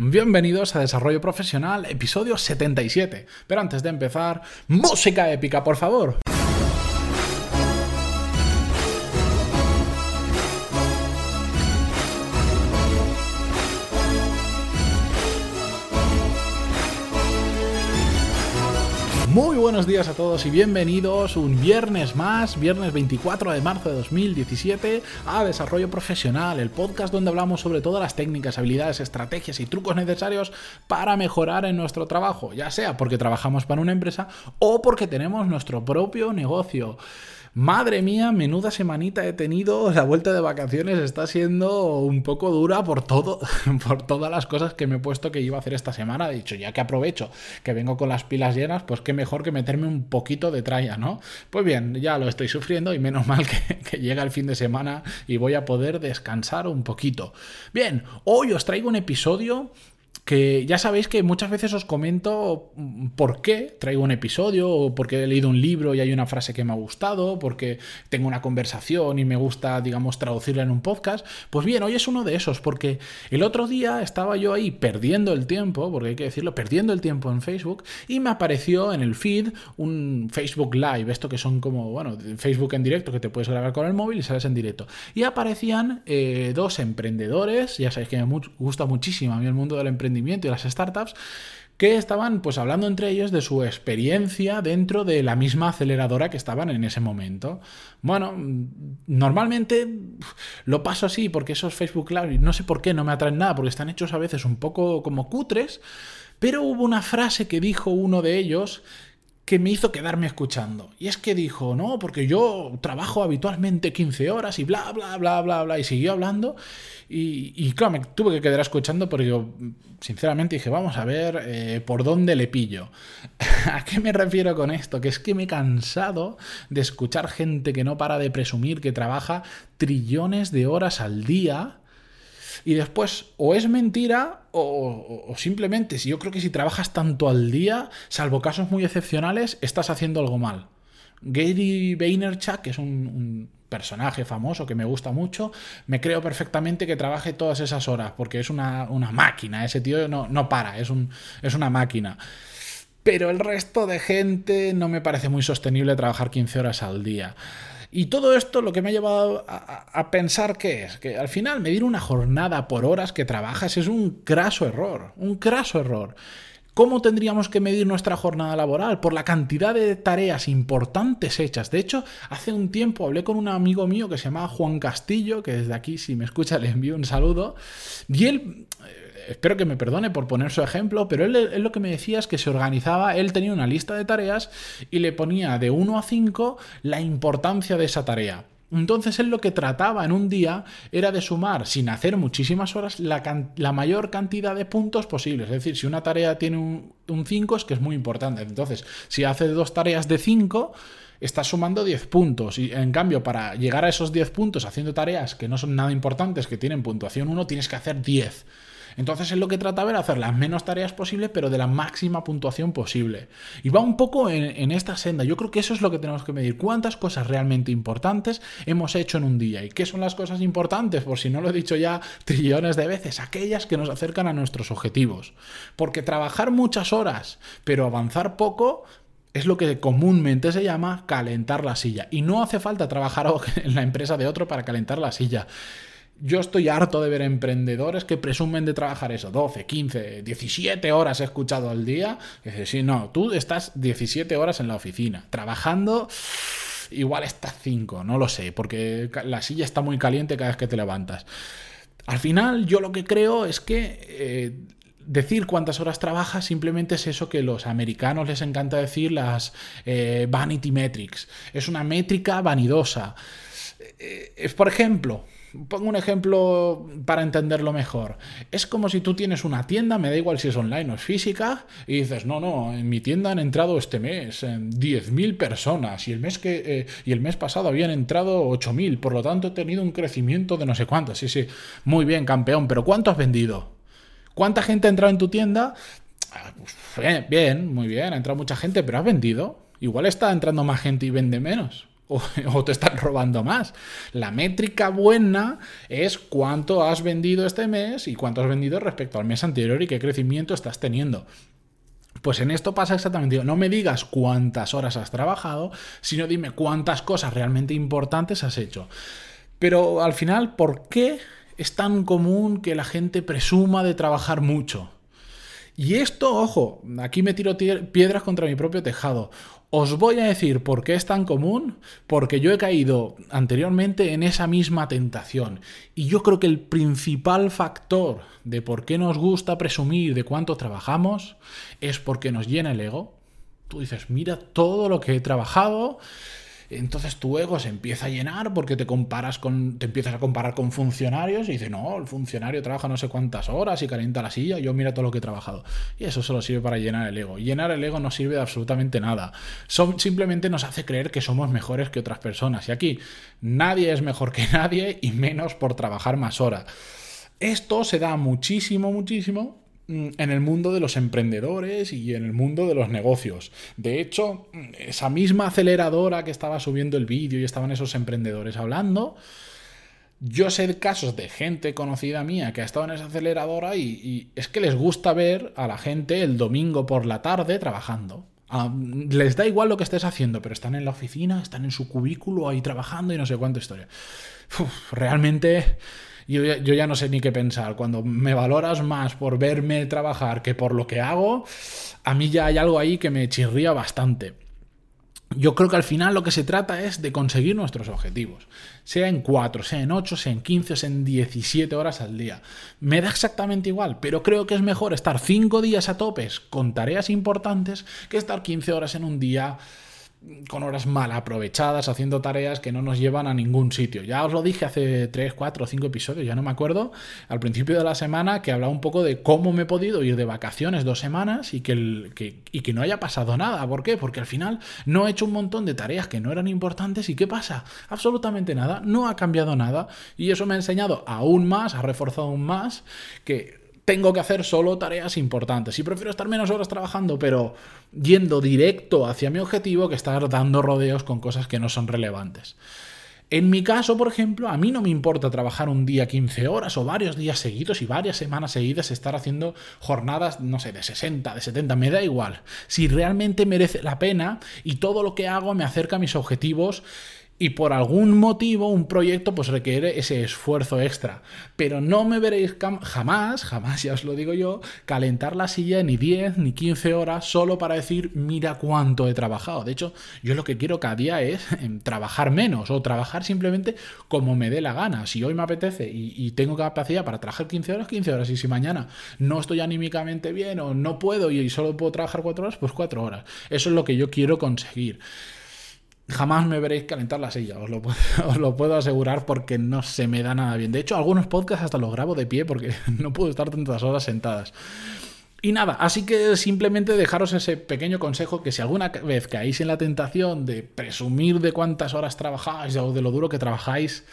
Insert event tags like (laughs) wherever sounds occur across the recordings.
Bienvenidos a Desarrollo Profesional, episodio 77. Pero antes de empezar, música épica, por favor. Buenos días a todos y bienvenidos un viernes más, viernes 24 de marzo de 2017, a Desarrollo Profesional, el podcast donde hablamos sobre todas las técnicas, habilidades, estrategias y trucos necesarios para mejorar en nuestro trabajo, ya sea porque trabajamos para una empresa o porque tenemos nuestro propio negocio. Madre mía, menuda semanita he tenido. La vuelta de vacaciones está siendo un poco dura por todo, (laughs) por todas las cosas que me he puesto que iba a hacer esta semana. He dicho, ya que aprovecho que vengo con las pilas llenas, pues qué mejor que meterme un poquito de tralla, ¿no? Pues bien, ya lo estoy sufriendo y menos (laughs) mal que, que llega el fin de semana y voy a poder descansar un poquito. Bien, hoy os traigo un episodio que ya sabéis que muchas veces os comento por qué traigo un episodio, o porque he leído un libro y hay una frase que me ha gustado, porque tengo una conversación y me gusta, digamos, traducirla en un podcast. Pues bien, hoy es uno de esos, porque el otro día estaba yo ahí perdiendo el tiempo, porque hay que decirlo, perdiendo el tiempo en Facebook, y me apareció en el feed un Facebook Live, esto que son como, bueno, Facebook en directo, que te puedes grabar con el móvil y sales en directo. Y aparecían eh, dos emprendedores, ya sabéis que me gusta muchísimo a mí el mundo del emprendimiento, y las startups que estaban pues hablando entre ellos de su experiencia dentro de la misma aceleradora que estaban en ese momento. Bueno, normalmente lo paso así porque esos Facebook Live no sé por qué no me atraen nada porque están hechos a veces un poco como cutres, pero hubo una frase que dijo uno de ellos que me hizo quedarme escuchando. Y es que dijo, no, porque yo trabajo habitualmente 15 horas y bla, bla, bla, bla, bla, y siguió hablando. Y, claro, me tuve que quedar escuchando porque yo, sinceramente, dije, vamos a ver eh, por dónde le pillo. (laughs) ¿A qué me refiero con esto? Que es que me he cansado de escuchar gente que no para de presumir que trabaja trillones de horas al día y después o es mentira o, simplemente, si yo creo que si trabajas tanto al día, salvo casos muy excepcionales, estás haciendo algo mal. Gary Vaynerchuk, que es un, personaje famoso que me gusta mucho, me creo perfectamente que trabaje todas esas horas, porque es una, máquina, ese tío no, no para, es, un, es una máquina. Pero el resto de gente no me parece muy sostenible trabajar 15 horas al día. Y todo esto lo que me ha llevado a, pensar que es, que al final medir una jornada por horas que trabajas es un craso error, un craso error. ¿Cómo tendríamos que medir nuestra jornada laboral? Por la cantidad de tareas importantes hechas. De hecho, hace un tiempo hablé con un amigo mío que se llamaba Juan Castillo, que desde aquí, si me escucha, le envío un saludo. Y él espero que me perdone por poner su ejemplo, pero él, lo que me decía es que se organizaba, él tenía una lista de tareas y le ponía de 1 a 5 la importancia de esa tarea. Entonces él lo que trataba en un día era de sumar, sin hacer muchísimas horas, la, mayor cantidad de puntos posibles. Es decir, si una tarea tiene un, 5 es que es muy importante. Entonces, si hace dos tareas de 5, estás sumando 10 puntos. Y en cambio, para llegar a esos 10 puntos haciendo tareas que no son nada importantes, que tienen puntuación 1, tienes que hacer 10. Entonces es lo que trataba era hacer las menos tareas posibles, pero de la máxima puntuación posible. Y va un poco en, esta senda. Yo creo que eso es lo que tenemos que medir. ¿Cuántas cosas realmente importantes hemos hecho en un día? ¿Y qué son las cosas importantes? Por si no lo he dicho ya trillones de veces, aquellas que nos acercan a nuestros objetivos. Porque trabajar muchas horas, pero avanzar poco, es lo que comúnmente se llama calentar la silla. Y no hace falta trabajar (laughs) en la empresa de otro para calentar la silla. Yo estoy harto de ver emprendedores que presumen de trabajar eso, 12, 15, 17 horas he escuchado al día. Dices, sí, no, tú estás 17 horas en la oficina, trabajando, igual estás 5, no lo sé, porque la silla está muy caliente cada vez que te levantas. Al final, yo lo que creo es que eh, decir cuántas horas trabajas simplemente es eso que los americanos les encanta decir, las eh, vanity metrics. Es una métrica vanidosa. Eh, es, por ejemplo, Pongo un ejemplo para entenderlo mejor. Es como si tú tienes una tienda, me da igual si es online o es física, y dices, no, no, en mi tienda han entrado este mes 10.000 personas y el, mes que, eh, y el mes pasado habían entrado 8.000, por lo tanto he tenido un crecimiento de no sé cuánto. Sí, sí, muy bien, campeón, pero ¿cuánto has vendido? ¿Cuánta gente ha entrado en tu tienda? Ah, pues, bien, muy bien, ha entrado mucha gente, pero has vendido. Igual está entrando más gente y vende menos. (laughs) o, te están robando más. La métrica buena es cuánto has vendido este mes y cuánto has vendido respecto al mes anterior y qué crecimiento estás teniendo. Pues en esto pasa exactamente. No me digas cuántas horas has trabajado, sino dime cuántas cosas realmente importantes has hecho. Pero al final, ¿por qué es tan común que la gente presuma de trabajar mucho? Y esto, ojo, aquí me tiro piedras contra mi propio tejado. Os voy a decir por qué es tan común, porque yo he caído anteriormente en esa misma tentación. Y yo creo que el principal factor de por qué nos gusta presumir de cuánto trabajamos es porque nos llena el ego. Tú dices, mira todo lo que he trabajado, entonces tu ego se empieza a llenar porque te comparas con, te empiezas a comparar con funcionarios y dices, no, el funcionario trabaja no sé cuántas horas y calienta la silla, yo mira todo lo que he trabajado. Y eso solo sirve para llenar el ego. Llenar el ego no sirve de absolutamente nada. simplemente nos hace creer que somos mejores que otras personas. Y aquí nadie es mejor que (laughs) nadie y menos por trabajar más horas. Esto se da muchísimo, muchísimo en el mundo de los emprendedores y en el mundo de los negocios. De hecho, esa misma aceleradora que estaba subiendo el vídeo y estaban esos emprendedores hablando, yo sé casos de gente conocida mía que ha estado en esa aceleradora y, es que les gusta ver a la gente el domingo por la tarde trabajando. Ah, les da igual lo que estés haciendo, pero están en la oficina, están en su cubículo ahí trabajando y no sé cuánta historia. realmente yo ya, no sé ni qué pensar. Cuando me valoras más por verme trabajar que por lo que hago, a mí ya hay algo ahí que me chirría bastante. Yo creo que al final lo que se trata es de conseguir nuestros objetivos, sea en 4, sea en 8, sea en 15, sea en 17 horas al día. Me da exactamente igual, pero creo que es mejor estar 5 días a topes con tareas importantes que estar 15 horas en un día con horas mal aprovechadas haciendo tareas que no nos llevan a ningún sitio. Ya os lo dije hace 3, 4 o 5 episodios, ya no me acuerdo, al principio de la semana que hablaba un poco de cómo me he podido ir de vacaciones dos semanas y que, el, que, y que no haya pasado nada. ¿Por qué? Porque al final no he hecho un montón de tareas que no eran importantes y ¿qué pasa? Absolutamente nada, no ha cambiado nada y eso me ha enseñado aún más, ha reforzado aún más que tengo que hacer solo tareas importantes. Y prefiero estar menos horas trabajando, pero yendo directo hacia mi objetivo que estar dando rodeos con cosas que no son relevantes. En mi caso, por ejemplo, a mí no me importa trabajar un día 15 horas o varios días seguidos y varias semanas seguidas estar haciendo jornadas, no sé, de 60, de 70, me da igual. Si realmente merece la pena y todo lo que hago me acerca a mis objetivos y por algún motivo un proyecto pues requiere ese esfuerzo extra. Pero no me veréis jamás, jamás (laughs) ya os lo digo yo, calentar la silla ni 10 ni 15 horas solo para decir mira cuánto he trabajado. De hecho, yo lo que quiero cada día es (laughs) em, trabajar menos o trabajar simplemente como me dé la gana. Si hoy me apetece y, y tengo capacidad para trabajar 15 horas, 15 horas. Y si mañana no estoy anímicamente bien o no puedo y solo puedo trabajar 4 horas, pues 4 horas. Eso es lo que yo quiero conseguir jamás me veréis calentar la silla, (laughs) os lo, puedo, asegurar porque no se me da nada bien. De hecho, algunos podcasts hasta los grabo de pie porque (laughs) no puedo estar tantas horas sentadas. Y nada, así que simplemente dejaros ese pequeño consejo que si alguna vez caéis en la tentación de presumir de cuántas horas trabajáis o de lo duro que trabajáis,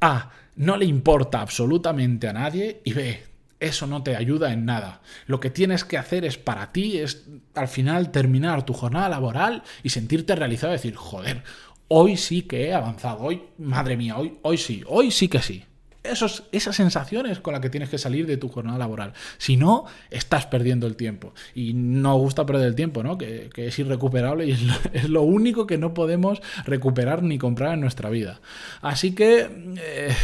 A, no le importa absolutamente a nadie y B, eso no te ayuda en nada. Lo que tienes que hacer es para ti, es al final terminar tu jornada laboral y sentirte realizado decir, joder, hoy sí que he avanzado, hoy, madre mía, hoy, hoy sí, hoy sí que sí esos, esas sensaciones con las que tienes que salir de tu jornada laboral. Si no, estás perdiendo el tiempo. Y no gusta perder el tiempo, ¿no? Que, es irrecuperable y (laughs) es lo, único que no podemos recuperar ni comprar en nuestra vida. Así que eh,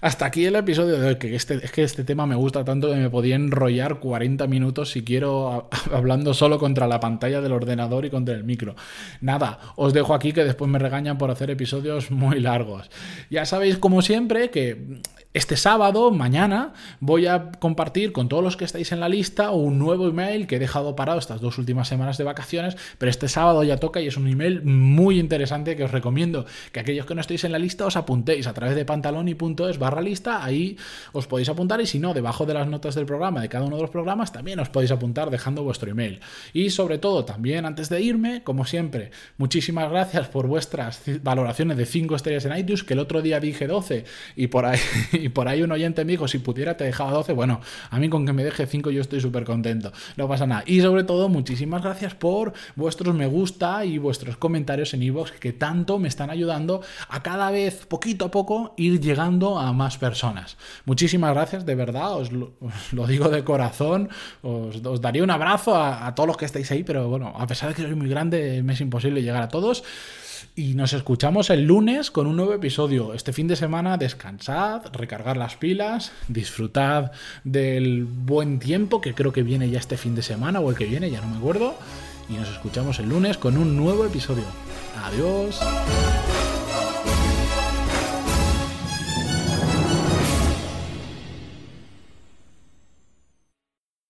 hasta aquí el episodio de hoy, que este, es que este tema me gusta tanto que me podía enrollar 40 minutos si quiero (laughs) hablando solo contra la pantalla del ordenador y contra el micro. Nada, os dejo aquí que después me regañan por hacer episodios muy largos. Ya sabéis, como siempre, que este sábado, mañana, voy a compartir con todos los que estáis en la lista un nuevo email que he dejado parado estas dos últimas semanas de vacaciones, pero este sábado ya toca y es un email muy interesante que os recomiendo que aquellos que no estéis en la lista os apuntéis a través de pantaloni.es barra lista, ahí os podéis apuntar y si no, debajo de las notas del programa, de cada uno de los programas, también os podéis apuntar dejando vuestro email. Y sobre todo, también antes de irme, como siempre, muchísimas gracias por vuestras valoraciones de 5 estrellas en iTunes, que el otro día dije 12 y por ahí y por ahí un oyente me dijo, si pudiera te dejaba 12, bueno, a mí con que me deje 5 yo estoy súper contento, no pasa nada. Y sobre todo, muchísimas gracias por vuestros me gusta y vuestros comentarios en iVoox que tanto me están ayudando a cada vez, poquito a poco, ir llegando a más personas. Muchísimas gracias, de verdad, os lo, digo de corazón, os, daría un abrazo a, a todos los que estáis ahí, pero bueno, a pesar de que soy muy grande, me es imposible llegar a todos. Y nos escuchamos el lunes con un nuevo episodio. Este fin de semana descansad, recargar las pilas, disfrutad del buen tiempo que creo que viene ya este fin de semana o el que viene, ya no me acuerdo. Y nos escuchamos el lunes con un nuevo episodio. Adiós.